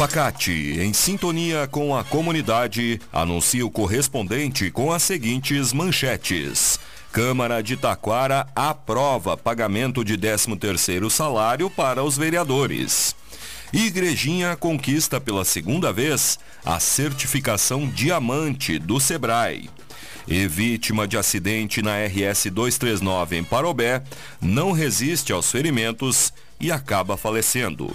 Facate, em sintonia com a comunidade, anuncia o correspondente com as seguintes manchetes. Câmara de Taquara aprova pagamento de 13º salário para os vereadores. Igrejinha conquista pela segunda vez a certificação diamante do Sebrae. E vítima de acidente na RS 239 em Parobé não resiste aos ferimentos e acaba falecendo.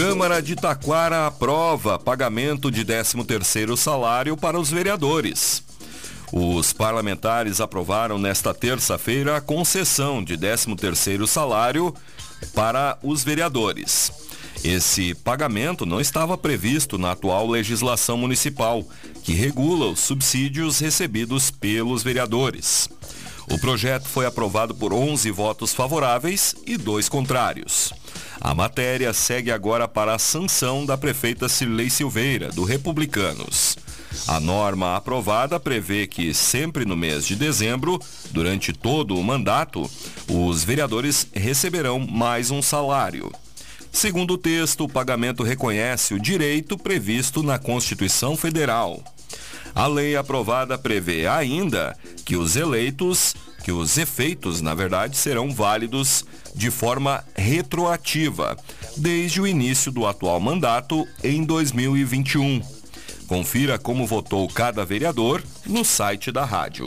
Câmara de Taquara aprova pagamento de 13º salário para os vereadores. Os parlamentares aprovaram nesta terça-feira a concessão de 13º salário para os vereadores. Esse pagamento não estava previsto na atual legislação municipal, que regula os subsídios recebidos pelos vereadores. O projeto foi aprovado por 11 votos favoráveis e dois contrários. A matéria segue agora para a sanção da prefeita Cirlei Silveira, do Republicanos. A norma aprovada prevê que sempre no mês de dezembro, durante todo o mandato, os vereadores receberão mais um salário. Segundo o texto, o pagamento reconhece o direito previsto na Constituição Federal. A lei aprovada prevê ainda que os eleitos que os efeitos, na verdade, serão válidos de forma retroativa, desde o início do atual mandato em 2021. Confira como votou cada vereador no site da rádio.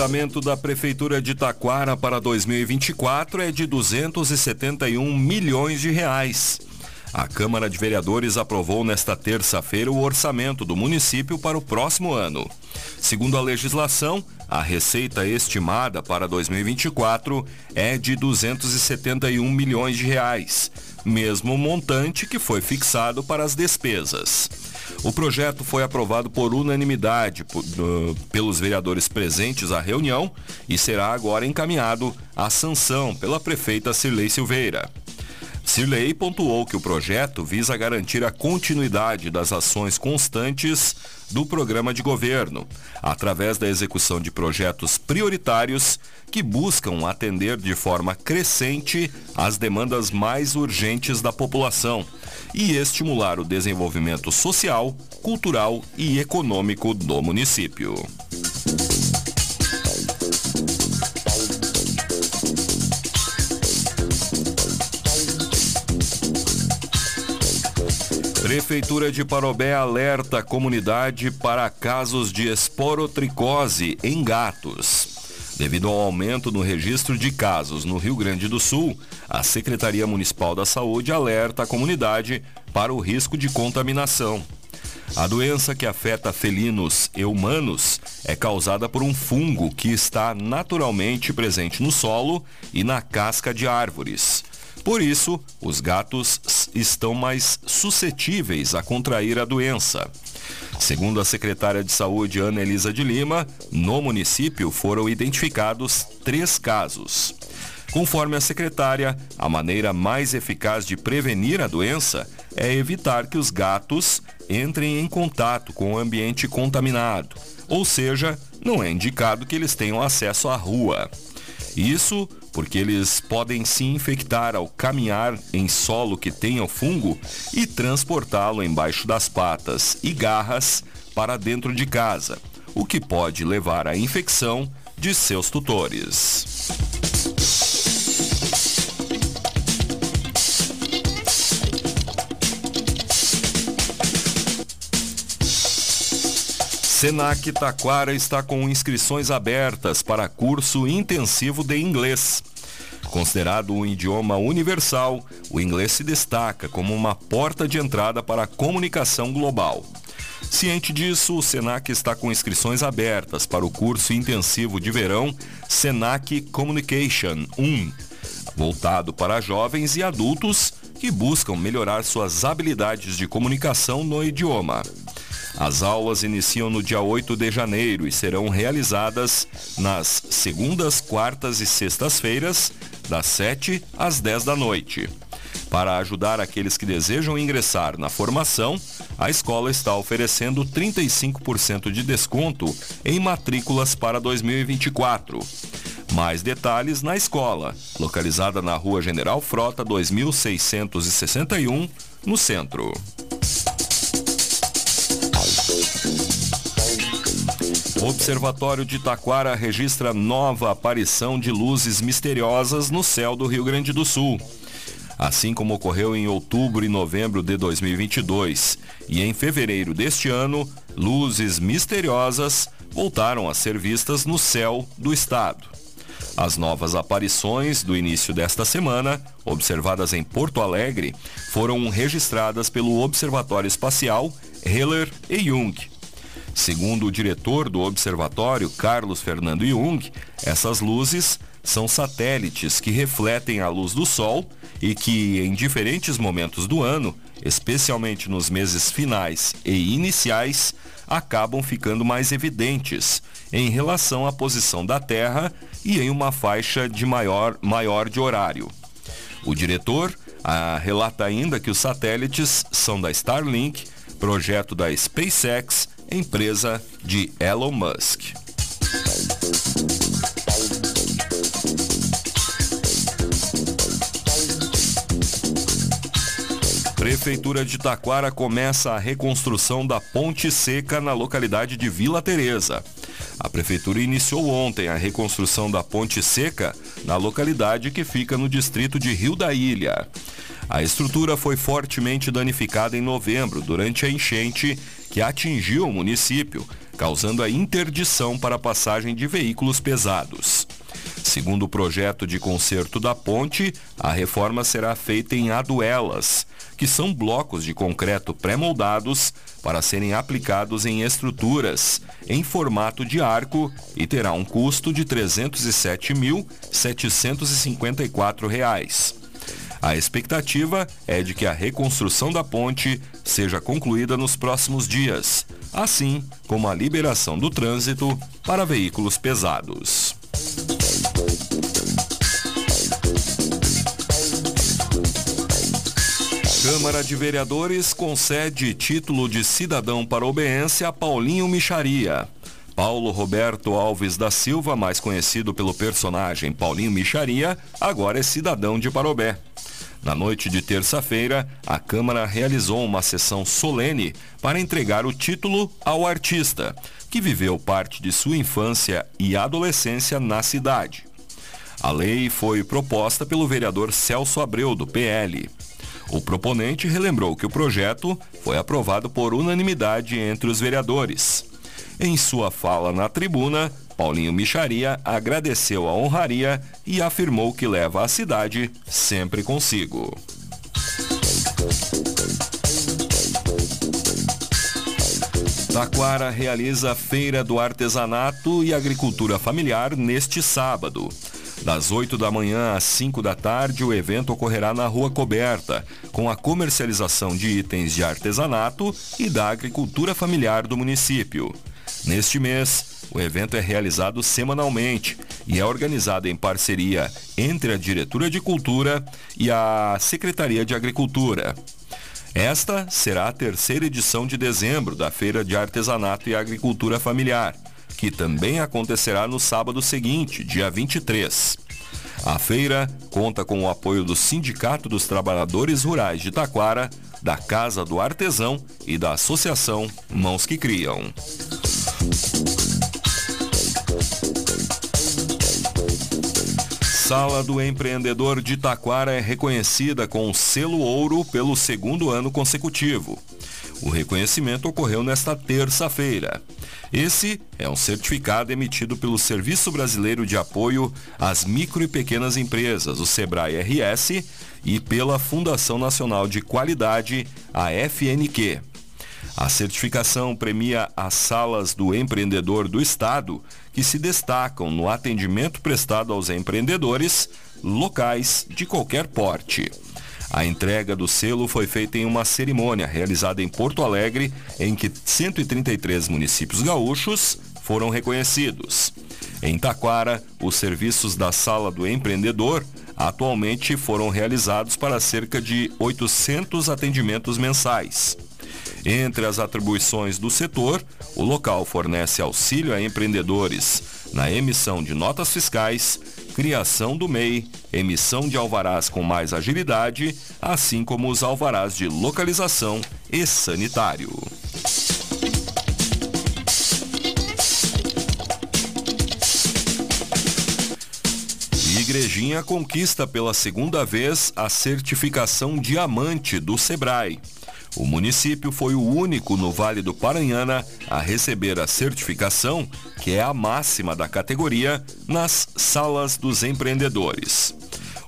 Orçamento da Prefeitura de Taquara para 2024 é de 271 milhões de reais. A Câmara de Vereadores aprovou nesta terça-feira o orçamento do município para o próximo ano. Segundo a legislação, a receita estimada para 2024 é de 271 milhões de reais, mesmo montante que foi fixado para as despesas. O projeto foi aprovado por unanimidade pelos vereadores presentes à reunião e será agora encaminhado à sanção pela prefeita Cirlei Silveira. Cirlei pontuou que o projeto visa garantir a continuidade das ações constantes do programa de governo, através da execução de projetos prioritários que buscam atender de forma crescente as demandas mais urgentes da população e estimular o desenvolvimento social, cultural e econômico do município. Prefeitura de Parobé alerta a comunidade para casos de esporotricose em gatos. Devido ao aumento no registro de casos no Rio Grande do Sul, a Secretaria Municipal da Saúde alerta a comunidade para o risco de contaminação. A doença que afeta felinos e humanos é causada por um fungo que está naturalmente presente no solo e na casca de árvores. Por isso, os gatos estão mais suscetíveis a contrair a doença. Segundo a secretária de Saúde Ana Elisa de Lima, no município foram identificados três casos. Conforme a secretária, a maneira mais eficaz de prevenir a doença é evitar que os gatos entrem em contato com o ambiente contaminado, ou seja, não é indicado que eles tenham acesso à rua. Isso porque eles podem se infectar ao caminhar em solo que tenha o fungo e transportá-lo embaixo das patas e garras para dentro de casa, o que pode levar à infecção de seus tutores. Senac Taquara está com inscrições abertas para curso intensivo de inglês. Considerado um idioma universal, o inglês se destaca como uma porta de entrada para a comunicação global. Ciente disso, o Senac está com inscrições abertas para o curso intensivo de verão Senac Communication 1, voltado para jovens e adultos que buscam melhorar suas habilidades de comunicação no idioma. As aulas iniciam no dia 8 de janeiro e serão realizadas nas segundas, quartas e sextas-feiras, das 7 às 10 da noite. Para ajudar aqueles que desejam ingressar na formação, a escola está oferecendo 35% de desconto em matrículas para 2024. Mais detalhes na escola, localizada na Rua General Frota 2661, no centro. O Observatório de Taquara registra nova aparição de luzes misteriosas no céu do Rio Grande do Sul. Assim como ocorreu em outubro e novembro de 2022 e em fevereiro deste ano, luzes misteriosas voltaram a ser vistas no céu do estado. As novas aparições do início desta semana, observadas em Porto Alegre, foram registradas pelo Observatório Espacial Heller e Jung, Segundo o diretor do observatório, Carlos Fernando Jung, essas luzes são satélites que refletem a luz do Sol e que, em diferentes momentos do ano, especialmente nos meses finais e iniciais, acabam ficando mais evidentes em relação à posição da Terra e em uma faixa de maior, maior de horário. O diretor ah, relata ainda que os satélites são da Starlink, projeto da SpaceX empresa de Elon Musk. Prefeitura de Taquara começa a reconstrução da ponte seca na localidade de Vila Teresa. A prefeitura iniciou ontem a reconstrução da ponte seca na localidade que fica no distrito de Rio da Ilha. A estrutura foi fortemente danificada em novembro durante a enchente que atingiu o município, causando a interdição para a passagem de veículos pesados. Segundo o projeto de conserto da ponte, a reforma será feita em aduelas, que são blocos de concreto pré-moldados para serem aplicados em estruturas em formato de arco e terá um custo de R$ 307.754. A expectativa é de que a reconstrução da ponte seja concluída nos próximos dias, assim como a liberação do trânsito para veículos pesados. Câmara de Vereadores concede título de cidadão parobeense a Paulinho Micharia. Paulo Roberto Alves da Silva, mais conhecido pelo personagem Paulinho Micharia, agora é cidadão de Parobé. Na noite de terça-feira, a Câmara realizou uma sessão solene para entregar o título ao artista, que viveu parte de sua infância e adolescência na cidade. A lei foi proposta pelo vereador Celso Abreu, do PL. O proponente relembrou que o projeto foi aprovado por unanimidade entre os vereadores. Em sua fala na tribuna, Paulinho Micharia agradeceu a honraria e afirmou que leva a cidade sempre consigo. Taquara realiza a Feira do Artesanato e Agricultura Familiar neste sábado. Das 8 da manhã às 5 da tarde, o evento ocorrerá na Rua Coberta, com a comercialização de itens de artesanato e da agricultura familiar do município. Neste mês, o evento é realizado semanalmente e é organizado em parceria entre a Diretora de Cultura e a Secretaria de Agricultura. Esta será a terceira edição de dezembro da Feira de Artesanato e Agricultura Familiar, que também acontecerá no sábado seguinte, dia 23. A feira conta com o apoio do Sindicato dos Trabalhadores Rurais de Taquara, da Casa do Artesão e da Associação Mãos que Criam. Sala do Empreendedor de Taquara é reconhecida com o selo ouro pelo segundo ano consecutivo. O reconhecimento ocorreu nesta terça-feira. Esse é um certificado emitido pelo Serviço Brasileiro de Apoio às Micro e Pequenas Empresas, o SEBRAE RS, e pela Fundação Nacional de Qualidade, a FNQ. A certificação premia as salas do empreendedor do Estado que se destacam no atendimento prestado aos empreendedores locais de qualquer porte. A entrega do selo foi feita em uma cerimônia realizada em Porto Alegre, em que 133 municípios gaúchos foram reconhecidos. Em Taquara, os serviços da Sala do Empreendedor atualmente foram realizados para cerca de 800 atendimentos mensais. Entre as atribuições do setor, o local fornece auxílio a empreendedores na emissão de notas fiscais, criação do MEI, emissão de alvarás com mais agilidade, assim como os alvarás de localização e sanitário. Igrejinha conquista pela segunda vez a certificação diamante do Sebrae. O município foi o único no Vale do Paranhana a receber a certificação, que é a máxima da categoria, nas salas dos empreendedores.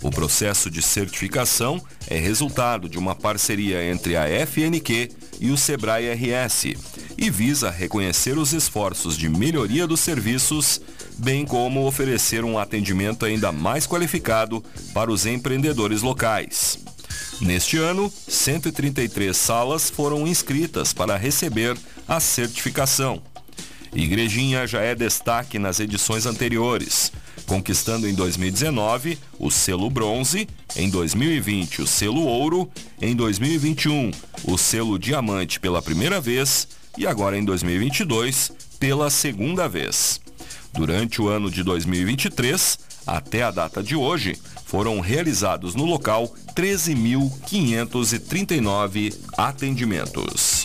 O processo de certificação é resultado de uma parceria entre a FNQ e o Sebrae RS e visa reconhecer os esforços de melhoria dos serviços, bem como oferecer um atendimento ainda mais qualificado para os empreendedores locais. Neste ano, 133 salas foram inscritas para receber a certificação. Igrejinha já é destaque nas edições anteriores, conquistando em 2019 o selo bronze, em 2020 o selo ouro, em 2021 o selo diamante pela primeira vez e agora em 2022 pela segunda vez. Durante o ano de 2023, até a data de hoje, foram realizados no local 13.539 atendimentos.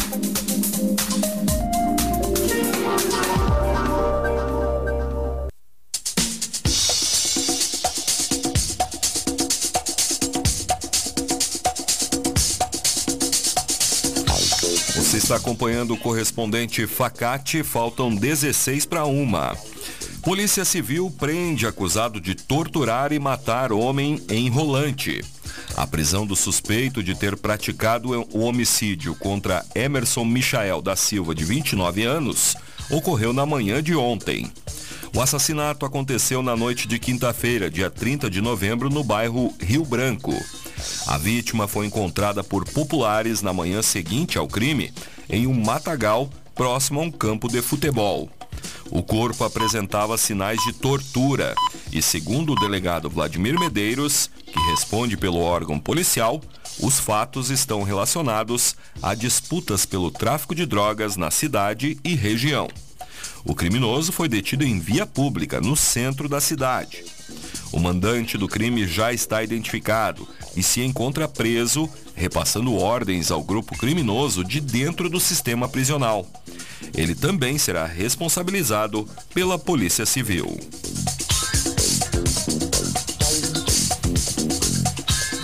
acompanhando o correspondente Facate, faltam 16 para uma. Polícia Civil prende acusado de torturar e matar homem em Rolante. A prisão do suspeito de ter praticado o homicídio contra Emerson Michael da Silva, de 29 anos, ocorreu na manhã de ontem. O assassinato aconteceu na noite de quinta-feira, dia 30 de novembro, no bairro Rio Branco. A vítima foi encontrada por populares na manhã seguinte ao crime em um matagal próximo a um campo de futebol. O corpo apresentava sinais de tortura e, segundo o delegado Vladimir Medeiros, que responde pelo órgão policial, os fatos estão relacionados a disputas pelo tráfico de drogas na cidade e região. O criminoso foi detido em via pública, no centro da cidade. O mandante do crime já está identificado e se encontra preso, repassando ordens ao grupo criminoso de dentro do sistema prisional. Ele também será responsabilizado pela Polícia Civil.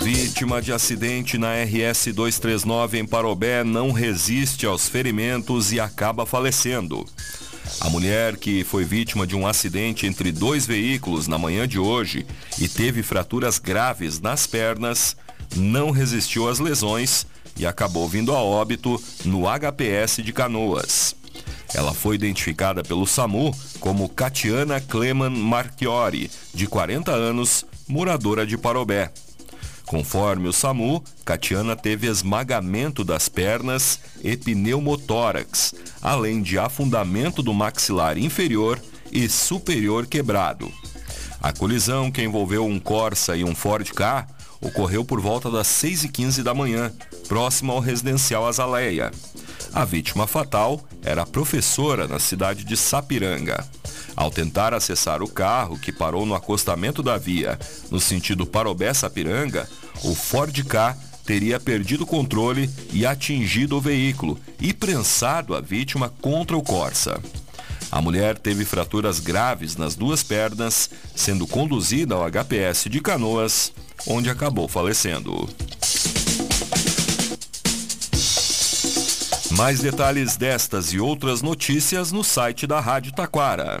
Vítima de acidente na RS 239 em Parobé não resiste aos ferimentos e acaba falecendo. A mulher que foi vítima de um acidente entre dois veículos na manhã de hoje e teve fraturas graves nas pernas, não resistiu às lesões e acabou vindo a óbito no HPS de Canoas. Ela foi identificada pelo SAMU como Catiana Cleman Marchiori, de 40 anos, moradora de Parobé. Conforme o SAMU, Catiana teve esmagamento das pernas e pneumotórax, além de afundamento do maxilar inferior e superior quebrado. A colisão, que envolveu um Corsa e um Ford K, ocorreu por volta das 6h15 da manhã, próximo ao residencial Azaleia. A vítima fatal era professora na cidade de Sapiranga. Ao tentar acessar o carro, que parou no acostamento da via, no sentido Parobé-Sapiranga, o Ford K teria perdido o controle e atingido o veículo e prensado a vítima contra o Corsa. A mulher teve fraturas graves nas duas pernas, sendo conduzida ao HPS de Canoas, onde acabou falecendo. Mais detalhes destas e outras notícias no site da Rádio Taquara.